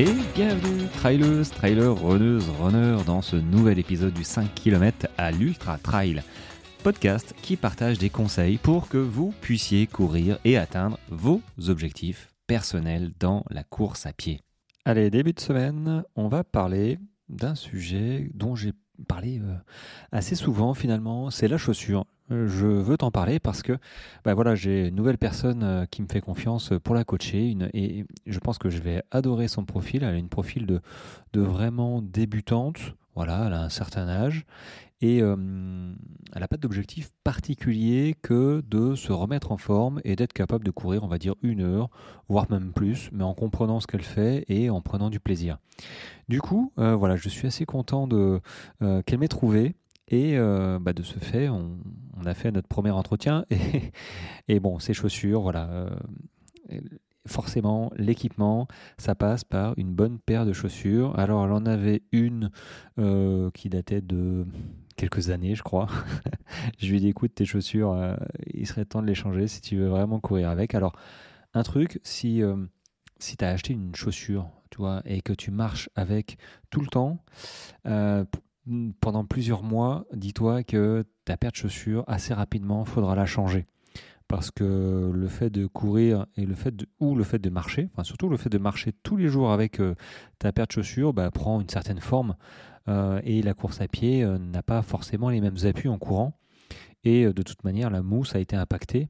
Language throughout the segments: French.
Et bienvenue, trailers, trailers, runneuses, runners, dans ce nouvel épisode du 5 km à l'Ultra Trail, podcast qui partage des conseils pour que vous puissiez courir et atteindre vos objectifs personnels dans la course à pied. Allez, début de semaine, on va parler d'un sujet dont j'ai parlé euh, assez souvent finalement, c'est la chaussure. Euh, je veux t'en parler parce que bah voilà, j'ai une nouvelle personne euh, qui me fait confiance pour la coacher et je pense que je vais adorer son profil. Elle a une profil de, vraiment débutante. Voilà, elle a un certain âge et euh, elle n'a pas d'objectif particulier que de se remettre en forme et d'être capable de courir, on va dire, une heure, voire même plus, mais en comprenant ce qu'elle fait et en prenant du plaisir. Du coup, voilà, je suis assez content de qu'elle m'ait trouvé. Et bah, de ce fait, on, on a fait notre premier entretien et, bon, ces chaussures, voilà. Euh, forcément, l'équipement, ça passe par une bonne paire de chaussures. Alors, elle en avait une euh, qui datait de quelques années, je crois. je lui ai écoute, tes chaussures, euh, il serait temps de les changer si tu veux vraiment courir avec. Alors, un truc, si, si tu as acheté une chaussure, tu vois, et que tu marches avec tout le temps, pendant plusieurs mois, dis-toi que ta paire de chaussures, assez rapidement, faudra la changer. Parce que le fait de courir et le fait ou le fait de marcher, enfin surtout le fait de marcher tous les jours avec euh, ta paire de chaussures, bah, prend une certaine forme. Euh, et la course à pied euh, n'a pas forcément les mêmes appuis en courant. Et de toute manière, la mousse a été impactée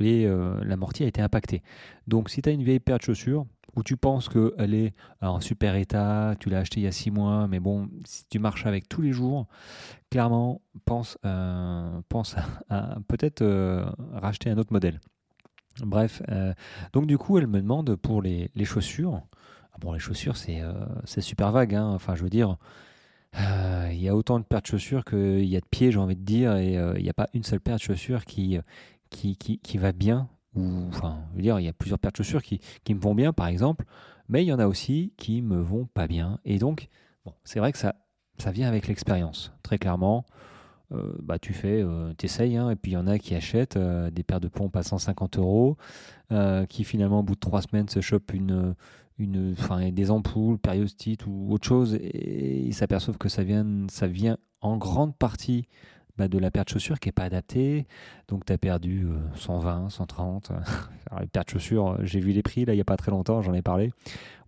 et l'amorti a été impacté. Donc si tu as une vieille paire de chaussures, où tu penses qu'elle est en super état, tu l'as acheté il y a six mois, mais bon, si tu marches avec tous les jours, clairement, pense, euh, pense à, peut-être euh, racheter un autre modèle. Bref, euh, donc du coup, elle me demande pour les, chaussures. Ah bon, les chaussures, c'est super vague. Hein. Enfin, je veux dire, il y a autant de paires de chaussures qu'il y a de pieds, j'ai envie de dire, et il n'y a pas une seule paire de chaussures qui, qui, qui, qui va bien enfin, je veux dire, il y a plusieurs paires de chaussures qui, qui, me vont bien, par exemple, mais il y en a aussi qui me vont pas bien. Et donc, bon, c'est vrai que ça, ça vient avec l'expérience, très clairement. Euh, bah, tu fais, euh, t'essayes, hein, et puis il y en a qui achètent euh, des paires de pompes à 150 euros, qui finalement, au bout de trois semaines, se chopent une, une, enfin, des ampoules, périostite ou autre chose, et ils s'aperçoivent que ça vient, ça vient en grande partie bah, de la paire de chaussures qui n'est pas adaptée. Donc tu as perdu 120, 130. Alors, les paires de chaussures, euh, j'ai vu les prix là il n'y a pas très longtemps, j'en ai parlé.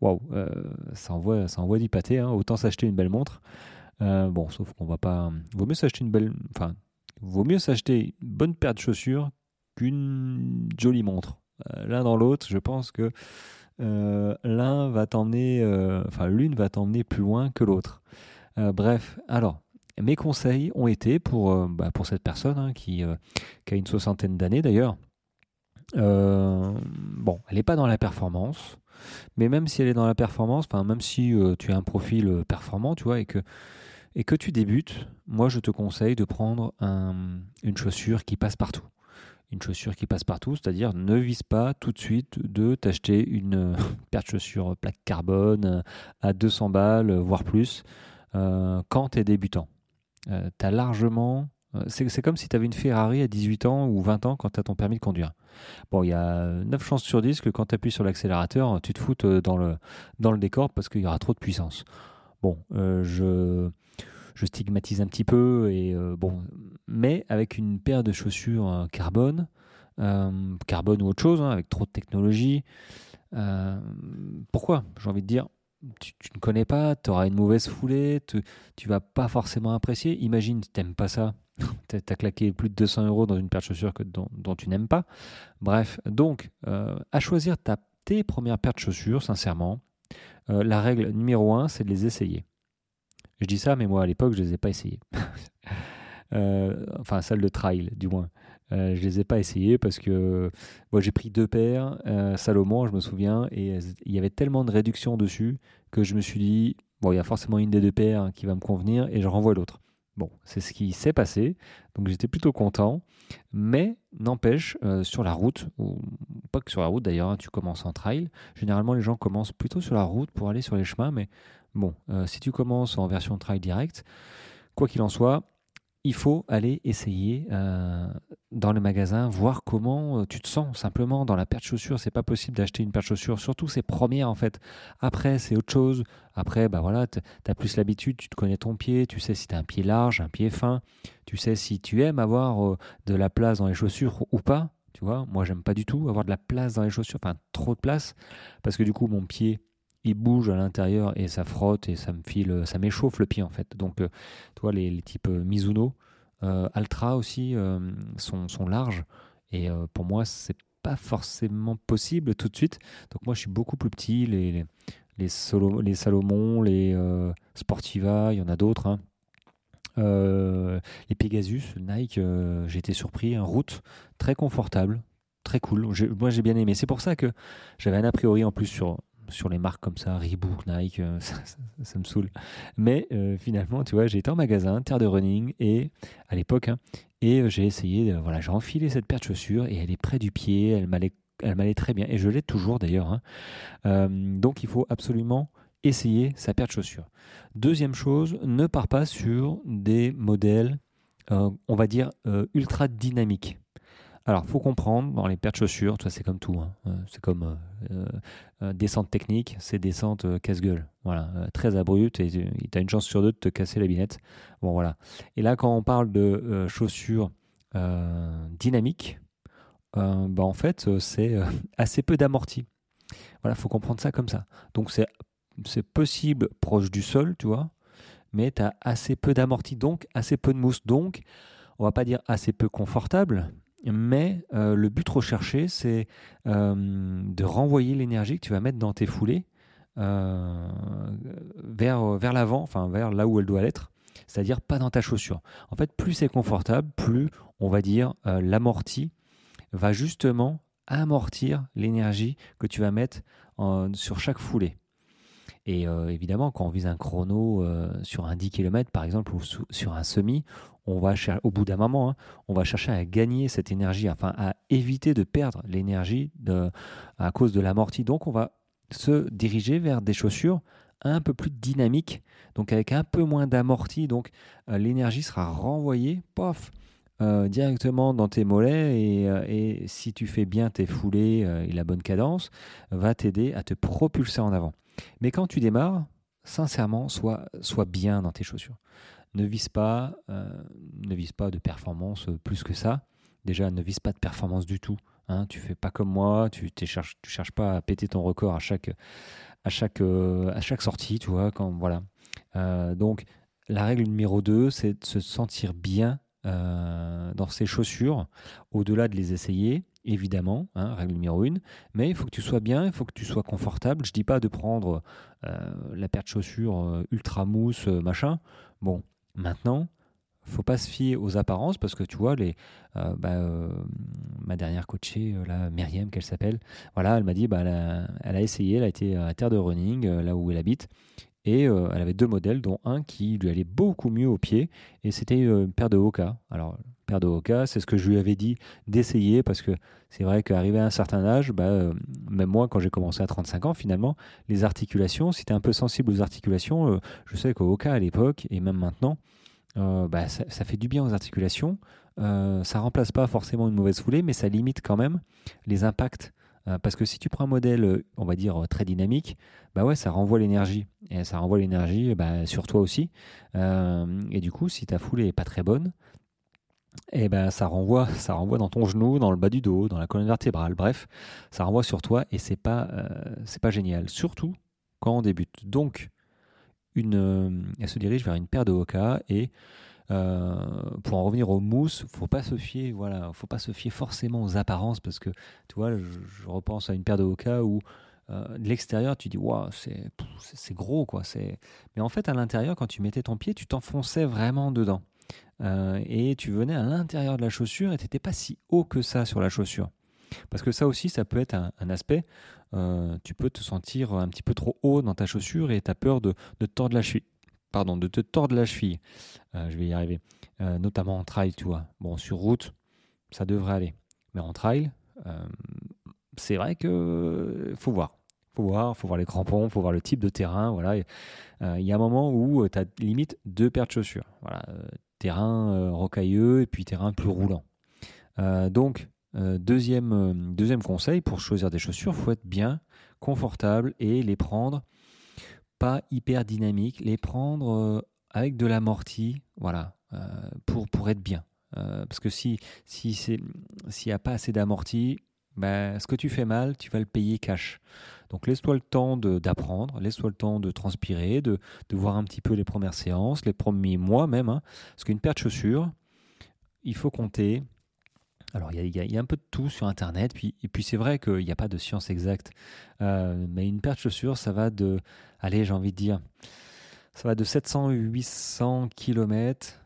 Waouh, euh, ça envoie, ça envoie du pâté. Hein. Autant s'acheter une belle montre. Euh, bon, sauf qu'on va pas. Vaut mieux s'acheter une belle. Enfin, vaut mieux s'acheter une bonne paire de chaussures qu'une jolie montre. l'un dans l'autre, je pense que l'un va t'emmener. Enfin, l'une va t'emmener plus loin que l'autre. bref, alors mes conseils ont été pour, euh, bah, cette personne hein, qui, euh, qui, a une soixantaine d'années d'ailleurs. Euh, bon, elle n'est pas dans la performance, mais même si elle est dans la performance, même si tu as un profil performant, tu vois, et que, et que tu débutes, moi je te conseille de prendre une chaussure qui passe partout. Une chaussure qui passe partout, c'est-à-dire ne vise pas tout de suite de t'acheter une paire de chaussures plaque carbone à 200 balles, voire plus, quand tu es débutant. Euh, largement. Euh, c'est comme si tu avais une Ferrari à 18 ans ou 20 ans quand tu as ton permis de conduire. Bon, il y a 9 chances sur 10 que quand tu appuies sur l'accélérateur, tu te foutes euh, dans le, dans le décor parce qu'il y aura trop de puissance. Bon, je, je stigmatise un petit peu, et, bon, mais avec une paire de chaussures carbone, carbone ou autre chose, hein, avec trop de technologie, pourquoi J'ai envie de dire, tu, ne connais pas, tu auras une mauvaise foulée, tu, tu vas pas forcément apprécier. Imagine, tu n'aimes pas ça, tu as claqué plus de 200 euros dans une paire de chaussures que dont, tu n'aimes pas. Bref, donc, euh, à choisir ta, tes premières paires de chaussures, sincèrement, euh, la règle numéro un, c'est de les essayer. Je dis ça, mais moi, à l'époque, je ne les ai pas essayées. Euh, enfin, celle de trail, du moins. Euh, je les ai pas essayées parce que moi j'ai pris deux paires euh, Salomon, je me souviens, et il y avait tellement de réduction dessus que je me suis dit bon, il y a forcément une des deux paires qui va me convenir et je renvoie l'autre. Bon, c'est ce qui s'est passé, donc j'étais plutôt content, mais n'empêche, euh, sur la route, ou pas que sur la route d'ailleurs, hein, tu commences en trail, généralement les gens commencent plutôt sur la route pour aller sur les chemins, mais bon, si tu commences en version trail direct, quoi qu'il en soit, il faut aller essayer euh, dans le magasin, voir comment euh, tu te sens simplement dans la paire de chaussures. C'est pas possible d'acheter une paire de chaussures, surtout ces premières en fait. Après, c'est autre chose. Après, bah voilà, tu as plus l'habitude, tu te connais ton pied, tu sais si tu as un pied large, un pied fin, tu sais si tu aimes avoir euh, de la place dans les chaussures ou pas. Tu vois, moi j'aime pas du tout avoir de la place dans les chaussures, enfin trop de place, parce que du coup mon pied il bouge à l'intérieur et ça frotte et ça me file, ça m'échauffe le pied en fait. Donc, euh, tu vois, les, types euh, Mizuno, euh, Altra aussi sont, sont, larges et pour moi, c'est pas forcément possible tout de suite. Donc, moi, je suis beaucoup plus petit. Les, les, Salomon, les Sportiva, il y en a d'autres. Hein. les Pegasus, Nike, j'ai été surpris. En route, très confortable, très cool. moi, j'ai bien aimé. C'est pour ça que j'avais un a priori en plus sur, sur les marques comme ça, Reebok, Nike, euh, ça, me saoule. Mais euh, finalement, tu vois, j'ai été en magasin, terre de running, et à l'époque, hein, et euh, j'ai essayé, voilà, j'ai enfilé cette paire de chaussures, et elle est près du pied, elle m'allait, elle m'allait très bien, et je l'ai toujours d'ailleurs. Hein. donc il faut absolument essayer sa paire de chaussures. Deuxième chose, ne pars pas sur des modèles, on va dire, ultra dynamiques. Alors, faut comprendre, dans les paires de chaussures, c'est comme tout. Hein. Euh, c'est comme euh, euh, descente technique, c'est descente casse-gueule. Voilà, très abrupte et tu as une chance sur deux de te casser la binette. Bon, voilà. Et là, quand on parle de chaussures dynamiques, bah, en fait, c'est assez peu d'amorti. Voilà, faut comprendre ça comme ça. Donc, c'est possible proche du sol, tu vois, mais tu as assez peu d'amorti, donc assez peu de mousse. Donc, on va pas dire assez peu confortable, mais euh, le but recherché, c'est euh, de renvoyer l'énergie que tu vas mettre dans tes foulées euh, vers, l'avant, enfin vers là où elle doit être, c'est-à-dire pas dans ta chaussure. En fait, plus c'est confortable, plus on va dire l'amorti va justement amortir l'énergie que tu vas mettre sur chaque foulée. Et évidemment, quand on vise un chrono sur un 10 km par exemple ou sur un semi, on va au bout d'un moment, hein, on va chercher à gagner cette énergie, enfin à éviter de perdre l'énergie à cause de l'amorti. Donc on va se diriger vers des chaussures un peu plus dynamiques, donc avec un peu moins d'amorti. Donc euh, l'énergie sera renvoyée, pof, euh, directement dans tes mollets et, euh, et, si tu fais bien tes foulées et la bonne cadence, va t'aider à te propulser en avant. Mais quand tu démarres, sincèrement, sois bien dans tes chaussures ne vise pas, euh, ne pas de performance plus que ça. Déjà, ne vise pas de performance du tout. Hein. Tu fais pas comme moi, tu ne cherches, cherches pas à péter ton record à chaque, à chaque, euh, à chaque sortie, tu vois. Quand, voilà. Euh, donc, la règle numéro 2, c'est de se sentir bien dans ses chaussures, au-delà de les essayer, évidemment, hein, règle numéro 1, mais il faut que tu sois bien, il faut que tu sois confortable. Je dis pas de prendre la paire de chaussures ultra mousse, machin. Bon, Maintenant, faut pas se fier aux apparences parce que tu vois les euh, bah, euh, ma dernière coachée euh, Myriam qu'elle s'appelle voilà elle m'a dit bah elle a, essayé elle a été à terre de running là où elle habite et elle avait deux modèles dont un qui lui allait beaucoup mieux au pied et c'était une paire de Hoka alors paire de Hoka c'est ce que je lui avais dit d'essayer parce que c'est vrai qu'arrivé à un certain âge bah, même moi quand j'ai commencé à 35 ans finalement les articulations si tu es un peu sensible aux articulations je sais qu'au Hoka à l'époque et même maintenant euh, bah, ça, fait du bien aux articulations. Euh, ça remplace pas forcément une mauvaise foulée, mais ça limite quand même les impacts. Euh, parce que si tu prends un modèle, on va dire, très dynamique, bah ouais, ça renvoie l'énergie. Et ça renvoie l'énergie bah, sur toi aussi. et du coup, si ta foulée est pas très bonne, et eh ben ça renvoie, ça renvoie dans ton genou, dans le bas du dos, dans la colonne vertébrale. Bref, ça renvoie sur toi et c'est pas, c'est pas génial. Surtout quand on débute. Donc, une, euh, elle se dirige vers une paire de Hoka et euh, pour en revenir aux mousses, faut pas se fier, voilà, faut pas se fier forcément aux apparences parce que tu vois, je, repense à une paire de Hoka où euh, de l'extérieur tu dis waouh c'est c'est gros quoi, c'est mais en fait à l'intérieur quand tu mettais ton pied tu t'enfonçais vraiment dedans et tu venais à l'intérieur de la chaussure et t'étais pas si haut que ça sur la chaussure. Parce que ça aussi, ça peut être un, aspect. Euh, tu peux te sentir un petit peu trop haut dans ta chaussure et tu as peur de, de, tordre la cheville. Pardon, de te tordre la cheville. Euh, je vais y arriver. Euh, notamment en trail, tu vois. Bon, sur route, ça devrait aller. Mais en trail, c'est vrai que faut voir. Faut voir, faut voir les crampons, faut voir le type de terrain. Voilà. Il y a un moment où tu as limite deux paires de chaussures. Terrain rocailleux et puis terrain plus roulant. donc, deuxième, deuxième conseil pour choisir des chaussures, faut être bien confortable et les prendre hyper dynamiques, les prendre avec de l'amorti, voilà, pour, pour être bien. parce que si s'il si n'y a pas assez d'amorti, ben, ce que tu fais mal, tu vas le payer cash. Donc laisse-toi le temps d'apprendre, laisse-toi le temps de transpirer, de, de, voir un petit peu les premières séances, les premiers mois même. Hein. parce qu'une paire de chaussures, il faut compter. Alors il y, a un peu de tout sur Internet, puis, et puis c'est vrai qu'il n'y a pas de science exacte. Euh, mais une paire de chaussures, ça va de, allez j'ai envie de dire, ça va de 700-800 km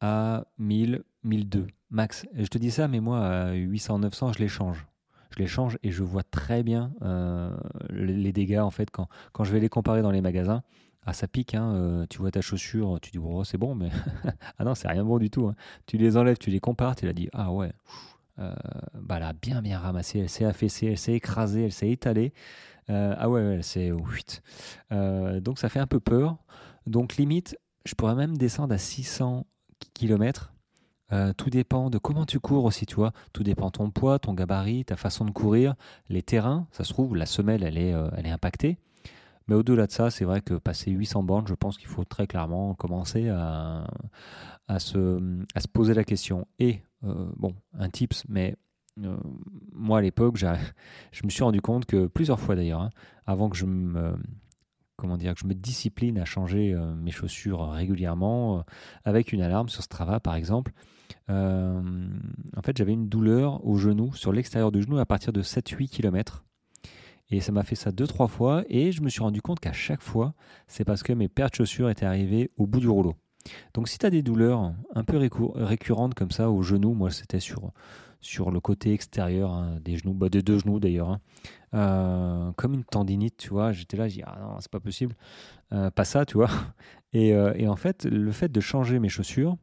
à 1000, 1002 max. je te dis ça, mais moi, à 800-900, je les change. Je les change et je vois très bien euh, les, dégâts, en fait, quand je vais les comparer dans les magasins. Ah, ça pique, hein, euh, tu vois ta chaussure, tu dis, oh, c'est bon, mais ah non, c'est rien bon du tout. Hein. Tu les enlèves, tu les compares, tu l'as dit, ah ouais, euh, bah, elle a bien, bien ramassé, elle s'est affaissée, elle s'est écrasée, elle s'est étalée. ah ouais, ouais c'est. donc ça fait un peu peur. Donc limite, je pourrais même descendre à 600 km euh, tout dépend de comment tu cours aussi, tu vois. Tout dépend de ton poids, ton gabarit, ta façon de courir, les terrains. Ça se trouve, la semelle, elle est, euh, elle est impactée. Mais au-delà de ça, c'est vrai que passer 800 bornes, je pense qu'il faut très clairement commencer à, se, poser la question. Et, euh, bon, un tips, mais moi à l'époque, je me suis rendu compte que plusieurs fois d'ailleurs, hein, avant que je me comment dire, que je me discipline à changer mes chaussures régulièrement, avec une alarme sur Strava par exemple, euh, en fait, j'avais une douleur au genou, sur l'extérieur du genou, à partir de 7-8 km. Et ça m'a fait ça deux, trois fois. Et je me suis rendu compte qu'à chaque fois, c'est parce que mes paires de chaussures étaient arrivées au bout du rouleau. Donc si tu as des douleurs un peu récurrentes comme ça au genou, moi c'était sur, sur le côté extérieur hein, des genoux, bah, des deux genoux d'ailleurs, hein, euh, comme une tendinite, tu vois, j'étais là, j'ai dit, ah non, c'est pas possible, euh, pas ça, tu vois. Et, et, en fait, le fait de changer mes chaussures,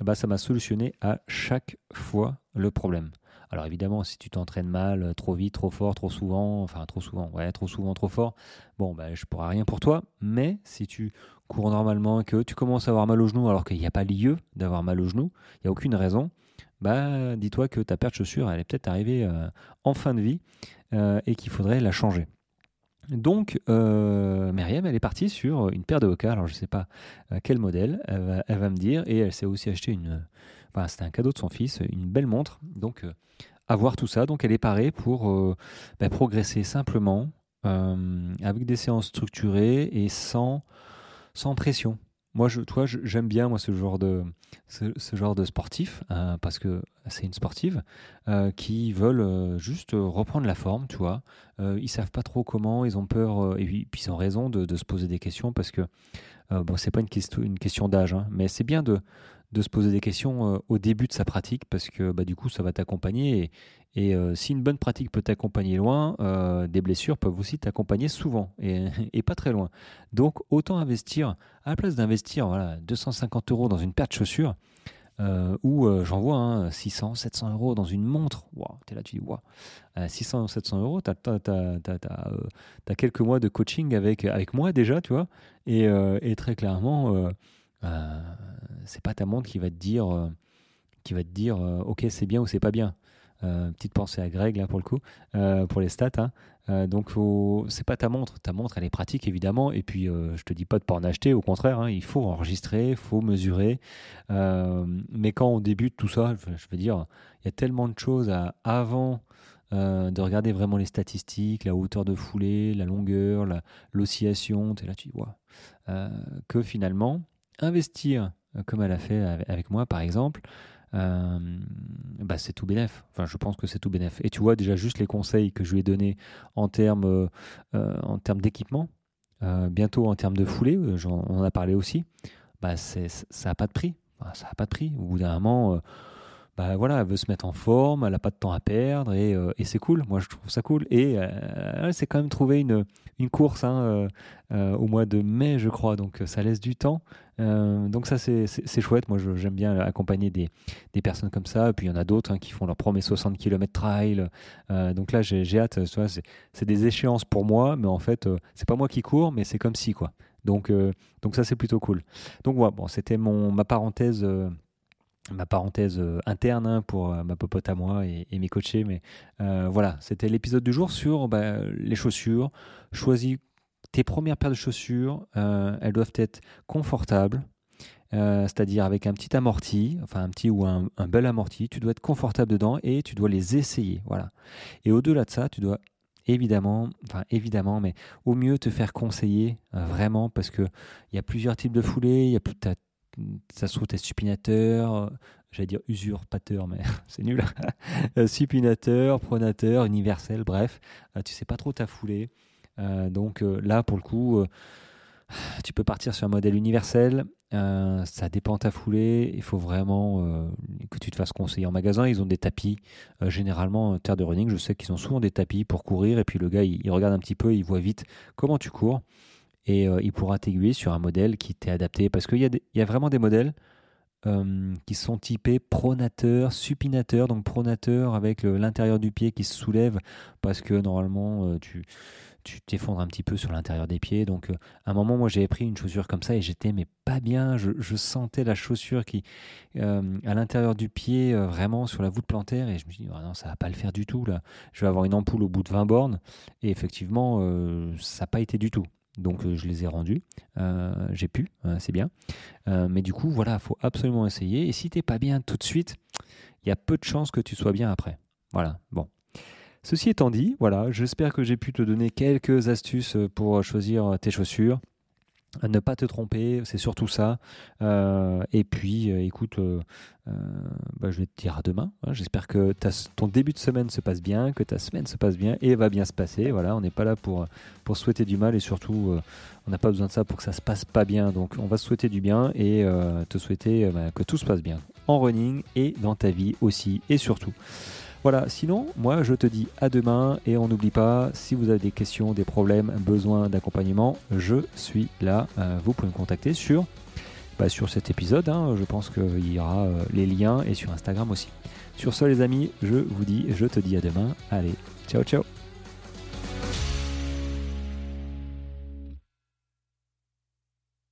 eh ben, ça m'a solutionné à chaque fois le problème. Alors évidemment, si tu t'entraînes mal, trop vite, trop fort, trop souvent, enfin trop souvent, ouais, trop souvent, trop fort, bon, ben, je pourrai rien pour toi. Mais si tu cours normalement et que tu commences à avoir mal au genou alors qu'il n'y a pas lieu d'avoir mal au genou, il n'y a aucune raison, bah, dis-toi que ta paire de chaussures, elle est peut-être arrivée euh, en fin de vie euh, et qu'il faudrait la changer. Donc, euh, Myriam, elle est partie sur une paire de Hoka. Alors, je ne sais pas euh, quel modèle, elle va, me dire. Et elle s'est aussi acheté une. C'était un cadeau de son fils, une belle montre. Donc, euh, à voir tout ça. Donc, elle est parée pour bah, progresser simplement, avec des séances structurées et sans, sans pression. Moi, toi, j'aime bien moi ce genre de ce, genre de sportif euh, parce que c'est une sportive euh, qui veulent euh, juste reprendre la forme, tu vois. ils savent pas trop comment, ils ont peur et puis, ils ont raison de, se poser des questions parce que bon, c'est pas une question une question d'âge, hein, mais c'est bien de de se poser des questions au début de sa pratique parce que bah, du coup ça va t'accompagner et, euh, si une bonne pratique peut t'accompagner loin, euh, des blessures peuvent aussi t'accompagner souvent et, pas très loin. Donc autant investir, à la place d'investir voilà, 250 euros dans une paire de chaussures, euh, ou j'en vois 600, 700 euros dans une montre, wow, tu es là, tu dis, wow, 600, 700 euros, tu as, quelques mois de coaching avec, avec moi déjà, tu vois, et, et très clairement, c'est pas ta montre qui va te dire, qui va te dire ok, c'est bien ou c'est pas bien. Euh, petite pensée à Greg là pour le coup, euh, pour les stats. Hein. Euh, donc c'est pas ta montre, ta montre elle est pratique évidemment. Et puis je te dis pas de pas en acheter, au contraire, hein, il faut enregistrer, faut mesurer. mais quand on débute tout ça, je veux dire, il y a tellement de choses avant. de regarder vraiment les statistiques, la hauteur de foulée, la longueur, l'oscillation, tu es là, tu dis, que finalement, investir comme elle a fait avec moi par exemple, euh, bah c'est tout bénef. Enfin, je pense que c'est tout bénef. Et tu vois déjà juste les conseils que je lui ai donnés en termes, euh, euh, en termes d'équipement, bientôt en termes de foulée, on en a parlé aussi. Bah ça n'a pas de prix. ça n'a pas de prix. Au bout d'un moment, bah voilà, elle veut se mettre en forme, elle n'a pas de temps à perdre et, et c'est cool. Moi, je trouve ça cool. Et elle s'est quand même trouvé une, une course hein, au mois de mai, je crois. Donc, ça laisse du temps. Euh, donc ça c'est chouette, moi j'aime bien accompagner des, des, personnes comme ça, puis il y en a d'autres hein, qui font leur premier 60 km trail, euh, donc là j'ai hâte, c'est des échéances pour moi, mais en fait euh, c'est pas moi qui cours, mais c'est comme si quoi. Donc, donc ça, c'est plutôt cool. Donc, voilà, bon, c'était ma parenthèse ma parenthèse interne hein, pour ma popote à moi et, mes coachés. Mais voilà, c'était l'épisode du jour sur bah, les chaussures. Choisis tes premières paires de chaussures. elles doivent être confortables. c'est-à-dire avec un petit amorti, enfin un petit ou un, bel amorti, tu dois être confortable dedans et tu dois les essayer. Voilà. Et au-delà de ça, tu dois évidemment, enfin évidemment, mais au mieux te faire conseiller vraiment parce que il y a plusieurs types de foulées, y a ça se trouve, t'es supinateur, euh, j'allais dire usurpateur, mais c'est nul. Euh, supinateur, pronateur, universel, bref, euh, tu sais pas trop ta foulée. Donc là, pour le coup, tu peux partir sur un modèle universel. ça dépend ta foulée. Il faut vraiment que tu te fasses conseiller en magasin. Ils ont des tapis. généralement, terre de running, je sais qu'ils ont souvent des tapis pour courir. Et puis le gars, il regarde un petit peu, il voit vite comment tu cours et euh, il pourra t'aiguiller sur un modèle qui t'est adapté. Parce qu'il y, y, a vraiment des modèles euh, qui sont typés pronateur, supinateur, donc pronateur avec l'intérieur du pied qui se soulève parce que normalement euh, tu tu t'effondres un petit peu sur l'intérieur des pieds. Donc, à un moment, moi, j'avais pris une chaussure comme ça et j'étais mais pas bien. Je, sentais la chaussure qui, à l'intérieur du pied, vraiment sur la voûte plantaire. Et je me suis dit, ah non, ça va pas le faire du tout. Là, je vais avoir une ampoule au bout de 20 bornes. Et effectivement, ça n'a pas été du tout. Donc euh, je les ai rendus. Euh, j'ai pu, euh, c'est bien. mais du coup, voilà, il faut absolument essayer. Et si tu n'es pas bien tout de suite, il y a peu de chances que tu sois bien après. Voilà, bon. Ceci étant dit, voilà, j'espère que j'ai pu te donner quelques astuces pour choisir tes chaussures ne pas te tromper, c'est surtout ça. Euh, et puis, euh, écoute, euh, bah, je vais te dire à demain. Hein. J'espère que ton début de semaine se passe bien, que ta semaine se passe bien et va bien se passer. Voilà, on n'est pas là pour, pour souhaiter du mal et surtout, on n'a pas besoin de ça pour que ça se passe pas bien. Donc, on va se souhaiter du bien et te souhaiter bah, que tout se passe bien en running et dans ta vie aussi et surtout. Voilà, sinon, moi je te dis à demain et on n'oublie pas, si vous avez des questions, des problèmes, besoin d'accompagnement, je suis là. Euh, vous pouvez me contacter sur, bah, sur cet épisode, hein. je pense qu'il y aura euh, les liens et sur Instagram aussi. Sur ce les amis, je vous dis, je te dis à demain. Allez, ciao ciao